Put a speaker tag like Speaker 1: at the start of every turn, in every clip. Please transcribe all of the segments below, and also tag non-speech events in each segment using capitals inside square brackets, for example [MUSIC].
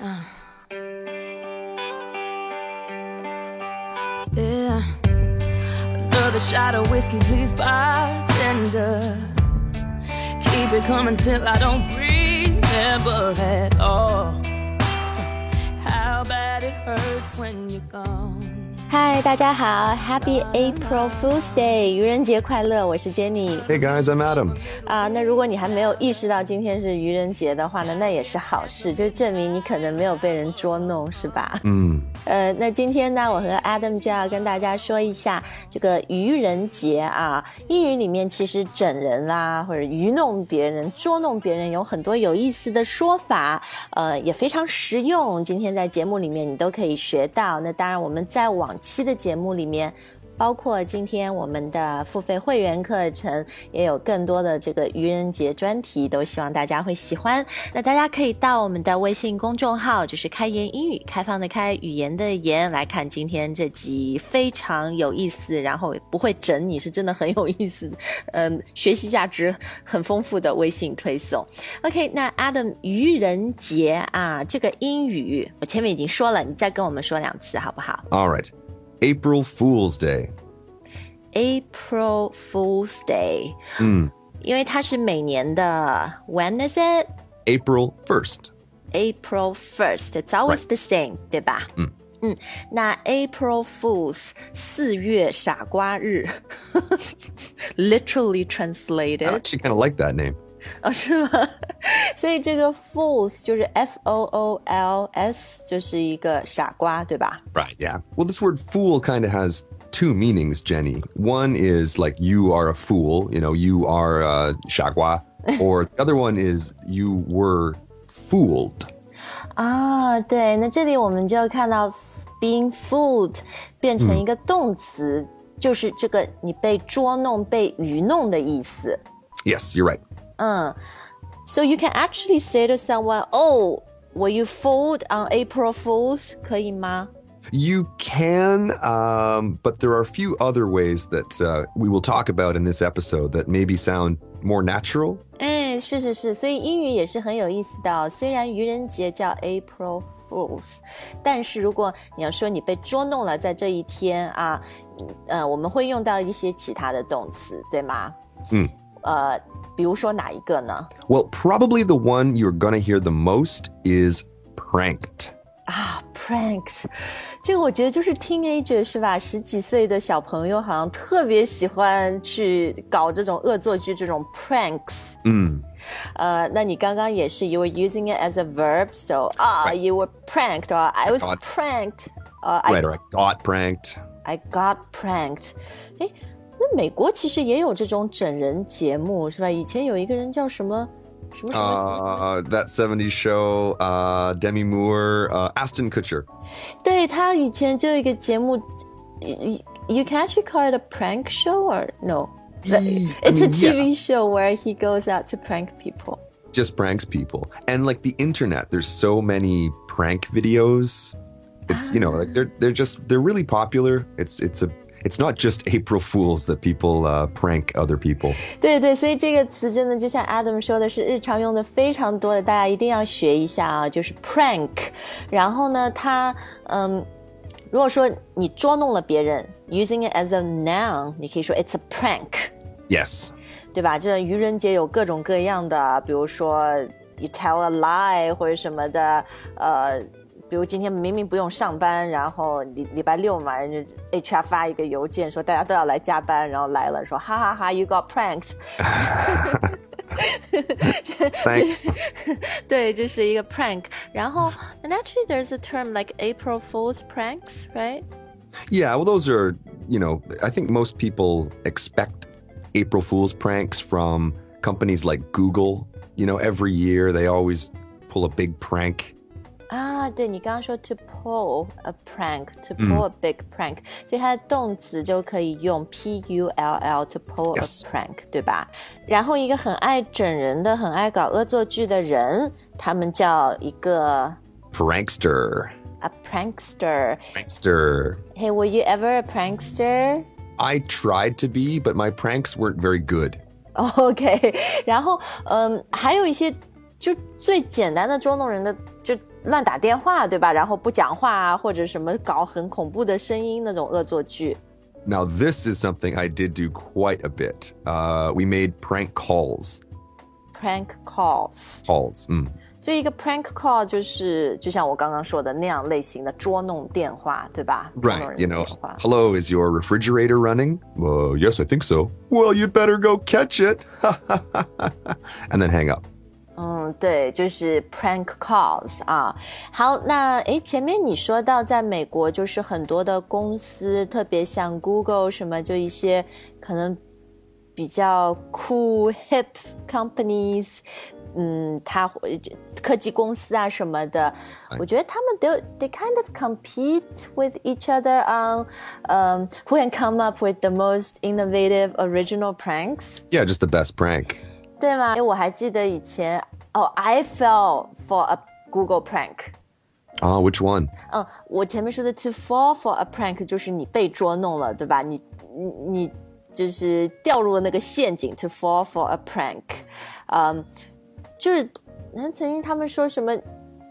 Speaker 1: Uh. Yeah. Another shot of whiskey, please, bartender. Keep it coming till I don't remember at all. How bad it hurts when you're gone.
Speaker 2: 嗨，大家好，Happy April Fool's Day，愚人节快乐！我是 Jenny。
Speaker 3: Hey guys, I'm Adam.
Speaker 2: 啊、那如果你还没有意识到今天是愚人节的话呢，那也是好事，就证明你可能没有被人捉弄，是吧？
Speaker 3: 嗯，
Speaker 2: 呃，那今天呢，我和 Adam 就要跟大家说一下这个愚人节啊。英语里面其实整人啦，或者愚弄别人、捉弄别人，有很多有意思的说法，呃，也非常实用。今天在节目里面你都可以学到。那当然，我们在往期的节目里面。包括今天我们的付费会员课程，也有更多的这个愚人节专题，都希望大家会喜欢。那大家可以到我们的微信公众号，就是开言英语，开放的开，语言的言，来看今天这集非常有意思，然后不会整你，是真的很有意思，嗯，学习价值很丰富的微信推送。[LAUGHS] OK，那 Adam 愚人节啊，这个英语我前面已经说了，你再跟我们说两次好不好
Speaker 3: ？all right. April Fool's Day.
Speaker 2: April Fool's Day，
Speaker 3: 嗯
Speaker 2: 因为它是每年的 When is it?
Speaker 3: April 1st.
Speaker 2: April first. It's always
Speaker 3: Right.
Speaker 2: the same，对吧？
Speaker 3: 嗯
Speaker 2: 嗯，那 April Fools 四月傻瓜日，literally
Speaker 3: I [LAUGHS]
Speaker 2: translated，
Speaker 3: actually kind of like that name.
Speaker 2: 哦，[LAUGHS] 是吗？ 所以这个 Fools 就是 F O O L S，就是一个傻瓜，对吧？
Speaker 3: Right, yeah. Well, this word fool kind of has two meanings, Jenny. One is like you are a fool, you know, you are uh, shagwa. [LAUGHS] or the other one is you were fooled.
Speaker 2: 啊，对，那这里我们就看到 being fooled 变成一个动词，就是这个你被捉弄、被愚弄的意思。
Speaker 3: Yes, you're right.
Speaker 2: 嗯 ，so you can actually say to someone, "Oh, were you fooled on April Fools?" 可以吗？
Speaker 3: You can, um, but there are a few other ways that uh, we will talk about in this episode that maybe sound more natural.
Speaker 2: 哎，是是是，所以英语也是很有意思的、哦。虽然愚人节叫 April Fools，但是如果你要说你被捉弄了，在这一天啊，呃，我们会用到一些其他的动词，对吗？
Speaker 3: 嗯。
Speaker 2: 呃，比如说哪一个呢？
Speaker 3: Well, probably the one you're going to hear the most is pranked.
Speaker 2: 啊，pranks，这个我觉得就是 teenager 是吧？十几岁的小朋友好像特别喜欢去搞这种恶作剧，这种 pranks。
Speaker 3: Mm.
Speaker 2: 呃，那你刚刚也是，you were using it as a verb，so 啊、you were pranked，or I was
Speaker 3: got-
Speaker 2: pranked，呃、I
Speaker 3: Right, or I got pranked.
Speaker 2: I got pranked。哎， 那美国其实也有这种整人节目，是吧？以前有一个人叫什么？什么什么、
Speaker 3: uh,？That 70 Show，呃、uh,，Demi Moore，呃、uh,，Ashton Kutcher。
Speaker 2: 对他以前就有一个节目，You can actually call it a prank show or no? It's a TV show where he goes out to prank people.
Speaker 3: Just pranks people, and like the internet, there's so many prank videos. It's you know like they're they're just they're really popular. It's it's a it's not just April Fools that people uh, prank other people.
Speaker 2: 对对，所以这个词真的就像 Adam 说的是日常用的非常多的，大家一定要学一下啊，就是 prank。然后呢，它嗯，如果说你捉弄了别人，using it as a noun，你可以说 it's a prank。
Speaker 3: Yes.
Speaker 2: 对吧？这愚人节有各种各样的，比如说 you tell a lie 或者什么的，呃， 比如今天明明不用上班，然后礼礼拜六嘛，人家 HR 发一个邮件说大家都要来加班，然后来了说哈哈哈，you got pranked。
Speaker 3: Thanks. [LAUGHS] [LAUGHS] [LAUGHS]
Speaker 2: 对，这是一个 prank。然后，and actually there's a term like April Fool's pranks, right?
Speaker 3: Yeah, well, those are, you know, I think most people expect April Fool's pranks from companies like Google. You know, every year they always pull a big prank.
Speaker 2: 啊，对你刚刚说 to pull a prank，to pull a big prank，、所以它的动词就可以用 p u l l to pull
Speaker 3: Yes.
Speaker 2: a prank，对吧？然后一个很爱整人的、很爱搞恶作剧的人，他们叫一个
Speaker 3: Prankster.
Speaker 2: a prankster。
Speaker 3: Prankster.
Speaker 2: Hey, were you ever a prankster?
Speaker 3: I tried to be, but my pranks weren't very good.
Speaker 2: OK，[LAUGHS] 然后嗯，还有一些就最简单的捉弄人的，就 乱打电话，对吧？然后不讲话啊，或者什么搞很恐怖的声音那种恶作剧。
Speaker 3: Now, this is something I did do quite a bit. Uh, we made prank calls.
Speaker 2: prank calls，
Speaker 3: Calls. mm.
Speaker 2: 所以一个 prank call 就是就像我刚刚说的那样类型的捉弄电话，对吧
Speaker 3: Right.
Speaker 2: 捉弄人
Speaker 3: You
Speaker 2: 的
Speaker 3: know,
Speaker 2: 电话
Speaker 3: hello, is your refrigerator running? Uh, yes, I think so. Well, you'd better go catch it. [LAUGHS] and then hang up.
Speaker 2: 嗯，对，就是 prank calls 啊。好，那诶，前面你说到在美国，就是很多的公司，特别像 Google 什么，就一些可能比较酷 hip companies，嗯，它会科技公司啊什么的，我觉得他们都 they kind of compete with each other on um who can come up with the most innovative original pranks。
Speaker 3: Yeah, just the best prank.
Speaker 2: 对吗？因为我还记得以前 哦、i fell for a Google prank。
Speaker 3: Ah, which one?
Speaker 2: 嗯，我前面说的 to fall for a prank 就是你被捉弄了，对吧？你你你就是掉入了那个陷阱，to fall for a prank。嗯，就是嗯，曾经他们说什么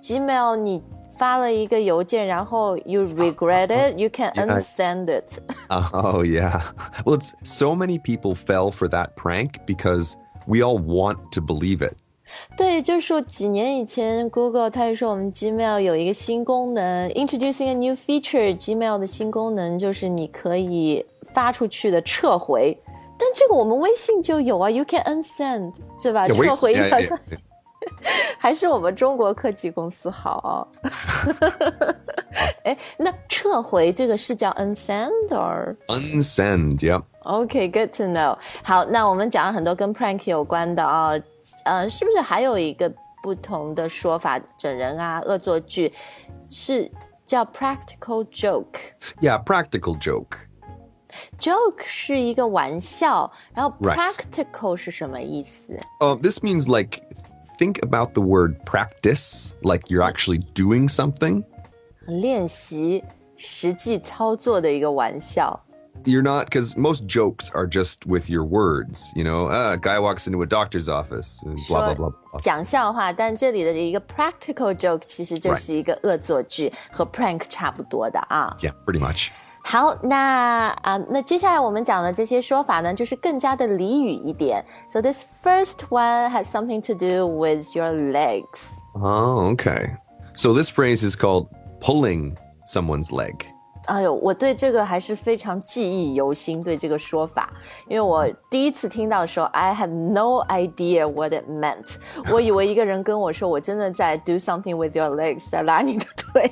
Speaker 2: Gmail 你发了一个邮件，然后 you regret it，you can [LAUGHS]
Speaker 3: Yeah.
Speaker 2: unsend it。
Speaker 3: Oh, yeah. Well, it's so many people fell for that prank because we all want to believe it.
Speaker 2: 对，就是几年以前，Google 它就说我们 Gmail 有一个新功能，introducing a new feature。Gmail 的新功能就是你可以发出去的撤回，但这个我们微信就有啊，you can unsend，对吧撤回像
Speaker 3: yeah.
Speaker 2: 还是我们中国科技公司好啊。哎，那撤回这个是叫 unsend
Speaker 3: or？Unsend. Yep.
Speaker 2: OK，good、to know。好，那我们讲了很多跟 prank 有关的啊、呃，是不是还有一个不同的说法？整人啊，恶作剧是叫 practical joke。
Speaker 3: Yeah, practical joke.
Speaker 2: joke 是一个玩笑，然后 practical 是什么意思
Speaker 3: ？Uh, this means like think about the word practice, like you're actually doing something.
Speaker 2: 练习实际操作的一个玩笑。
Speaker 3: You're not because most jokes are just with your words. You know, uh, a guy walks into a doctor's office, and blah blah
Speaker 2: 说
Speaker 3: blah. blah.
Speaker 2: 讲笑话，但这里的一个 practical joke 其实就是一个恶作剧，和 prank 差不多的啊。
Speaker 3: Yeah, pretty much.
Speaker 2: 好，那啊、那接下来我们讲的这些说法呢，就是更加的俚语一点。So this first one has something to do with your legs.
Speaker 3: Oh, okay. So this phrase is called pulling someone's leg.
Speaker 2: 哎呦，我对这个还是非常记忆犹新，对这个说法，因为我第一次听到的时候，I had no idea what it meant。我以为一个人跟我说，我真的在 do [LAUGHS] something with your legs，在拉你的腿。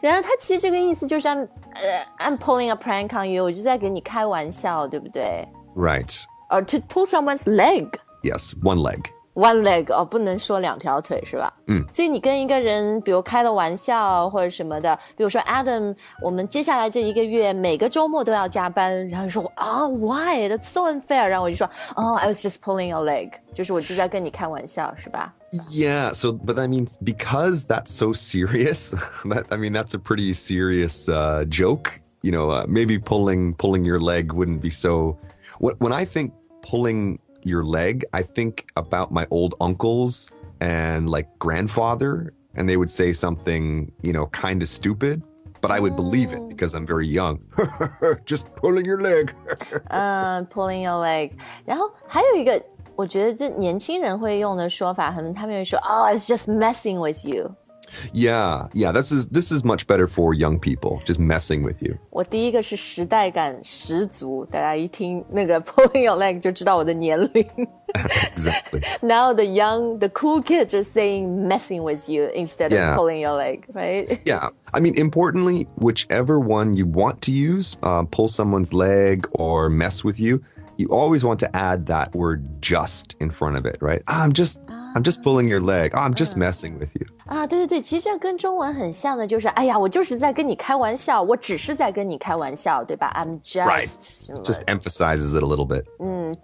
Speaker 2: 然后他其实这个意思就是 [LAUGHS] I'm 呃 I'm pulling a prank on you，我就在给你开玩笑，对不对？
Speaker 3: Right.
Speaker 2: or to pull someone's leg.
Speaker 3: Yes, one leg.
Speaker 2: One leg 哦，不能说两条腿是吧？嗯，所以你跟一个人，比如开了玩笑或者什么的，比如说 Adam，我们接下来这一个月每个周末都要加班，然后你说啊、why that's so unfair，然后我就说哦、I was just pulling your leg，就是我就在跟你开玩笑，是吧？
Speaker 3: Yeah, so but that means because that's so serious, [LAUGHS] that I mean that's a pretty serious uh, joke. You know, uh, maybe pulling pulling your leg wouldn't be so. When when I think pulling your leg, I think about my old uncles and like grandfather, and they would say something you know kind of stupid, but I would believe it because I'm very young. [LAUGHS] Just pulling your leg. [LAUGHS]
Speaker 2: 嗯，pulling your leg。然后还有一个，我觉得这年轻人会用的说法，可能他们会说哦、i t s just messing with you。
Speaker 3: yeah, yeah. This is this is much better for young people. Just messing with you.
Speaker 2: 我第一个是时代感十足，大家一听那个 [LAUGHS] pulling your leg 就知道我的年龄。 [LAUGHS]
Speaker 3: Exactly.
Speaker 2: Now the young, the cool kids are saying messing with you instead
Speaker 3: Yeah.
Speaker 2: of pulling your leg, right? [LAUGHS]
Speaker 3: Yeah. I mean, importantly, whichever one you want to use, uh, pull someone's leg or mess with you, you always want to add that word just in front of it, right? "Ah, I'm just, I'm just pulling your leg. "Ah, I'm just messing with you.
Speaker 2: 啊，对对对，其实这跟中文很像的，就是哎呀，我就是在跟你开玩笑，我只是在跟你开玩笑，对吧？I'm just
Speaker 3: Right.
Speaker 2: 什么
Speaker 3: Just emphasizes it a little bit.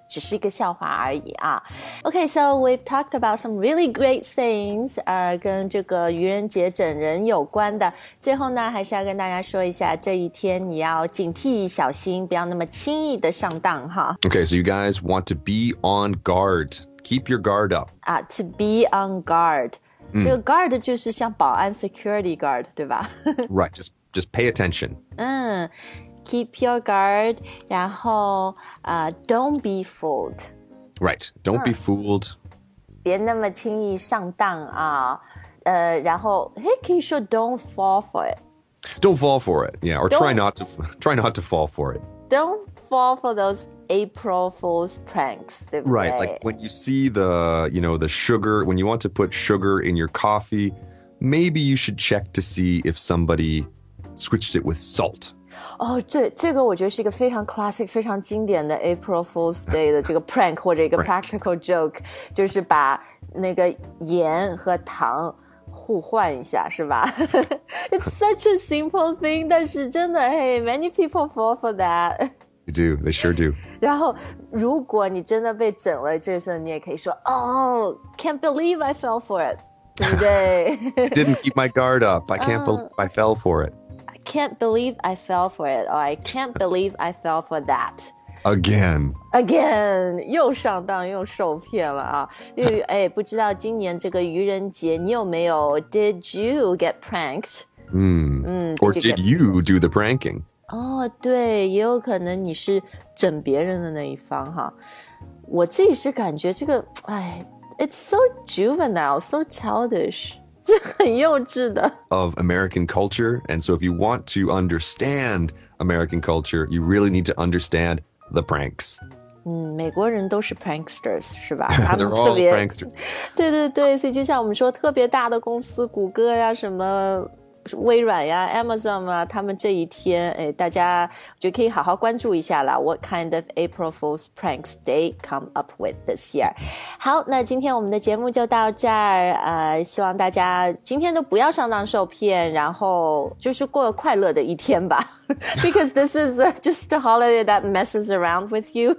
Speaker 2: 只是一个笑话而已啊。OK，so、we've talked about some really great things，呃，跟这个愚人节整人有关的。最后呢，还是要跟大家说一下，这一天你要警惕小心，不要那么轻易的上当哈。
Speaker 3: Okay, so you guys want to be on guard. Keep your guard up.
Speaker 2: 啊，to be on guard。 这个 guard 就是像保安 security guard，对吧？
Speaker 3: Right. [LAUGHS] Just just pay attention.
Speaker 2: 嗯，keep your guard，然后啊、d o n t be fooled，
Speaker 3: Right. Don't be fooled.
Speaker 2: 别那么轻易上当啊。呃，然后嘿，可以说 don't fall for it。
Speaker 3: Don't fall for it. Yeah, or try
Speaker 2: Don't-
Speaker 3: not to try not to fall for it.
Speaker 2: Don't fall for those April Fools pranks，对不对
Speaker 3: Right. Like when you see the, you know, the sugar, when you want to put sugar in your coffee, maybe you should check to see if somebody switched it with salt.
Speaker 2: 哦，这这个我觉得是一个非常 classic、非常经典的 April Fool's Day [LAUGHS] 的这个 prank 或者一个 practical joke，就是把那个盐和糖 互换一下，是吧？It's [LAUGHS] such a simple thing，但是真的，Hey, many people fall for that。
Speaker 3: They do. They sure do.
Speaker 2: 然后，如果你真的被整了，这时候你也可以说，哦、c a n t believe I fell for it，对不对？
Speaker 3: Didn't keep [LAUGHS] my guard up. I can't believe I fell for it.
Speaker 2: I can't believe I fell for it, or I can't believe I fell for that.
Speaker 3: Again.
Speaker 2: Again，又上当又受骗了啊！因为哎，不知道今年这个愚人节你有没有？Did [LAUGHS] you get pranked？
Speaker 3: Or
Speaker 2: did you
Speaker 3: did
Speaker 2: get-
Speaker 3: you do the pranking?
Speaker 2: 哦，对，也有可能你是整别人的那一方哈。我自己是感觉这个，哎，It's so juvenile, so childish，是很幼稚的。
Speaker 3: of American culture. And so, if you want to understand American culture, you really need to understand the pranks.
Speaker 2: 嗯，美国人都是 pranksters 是吧？[LAUGHS] 他们特别
Speaker 3: pranksters. [LAUGHS]
Speaker 2: 对对对，所以就像我们说，特别大的公司，谷歌呀，什么微软呀、Amazon 啊，他们这一天，哎，大家我觉得可以好好关注一下啦。What kind of April Fools pranks they come up with this year？好，那今天我们的节目就到这儿，呃，希望大家今天都不要上当受骗，然后就是过快乐的一天吧。[LAUGHS] Because this is uh, just a holiday that messes around with you 。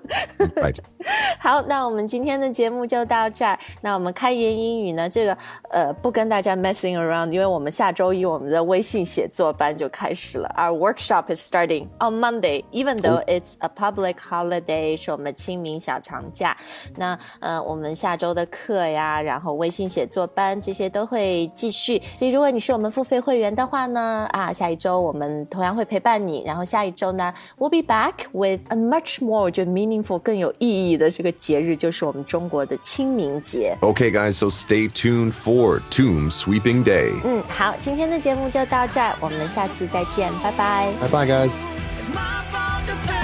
Speaker 3: Right. [LAUGHS]
Speaker 2: 好，那我们今天的节目就到这儿。那我们开言英语呢，这个呃不跟大家 messing around，因为我们下周一我们的微信写作班就开始了。Our workshop is starting on Monday, even though it's a public holiday，是我们清明小长假。那呃，我们下周的课呀，然后微信写作班这些都会继续。所以如果你是我们付费会员的话呢，啊，下一周我们同样会陪伴 你。然后下一周呢，we'll be back with a much more 我觉得 meaningful 更有意义的这个节日，就是我们中国的清明节。
Speaker 3: Okay, guys, so stay tuned for Tomb Sweeping Day.
Speaker 2: 嗯，好，今天的节目就到这儿，我们下次再见，拜拜。
Speaker 3: Bye bye, guys.
Speaker 4: It's my fault to think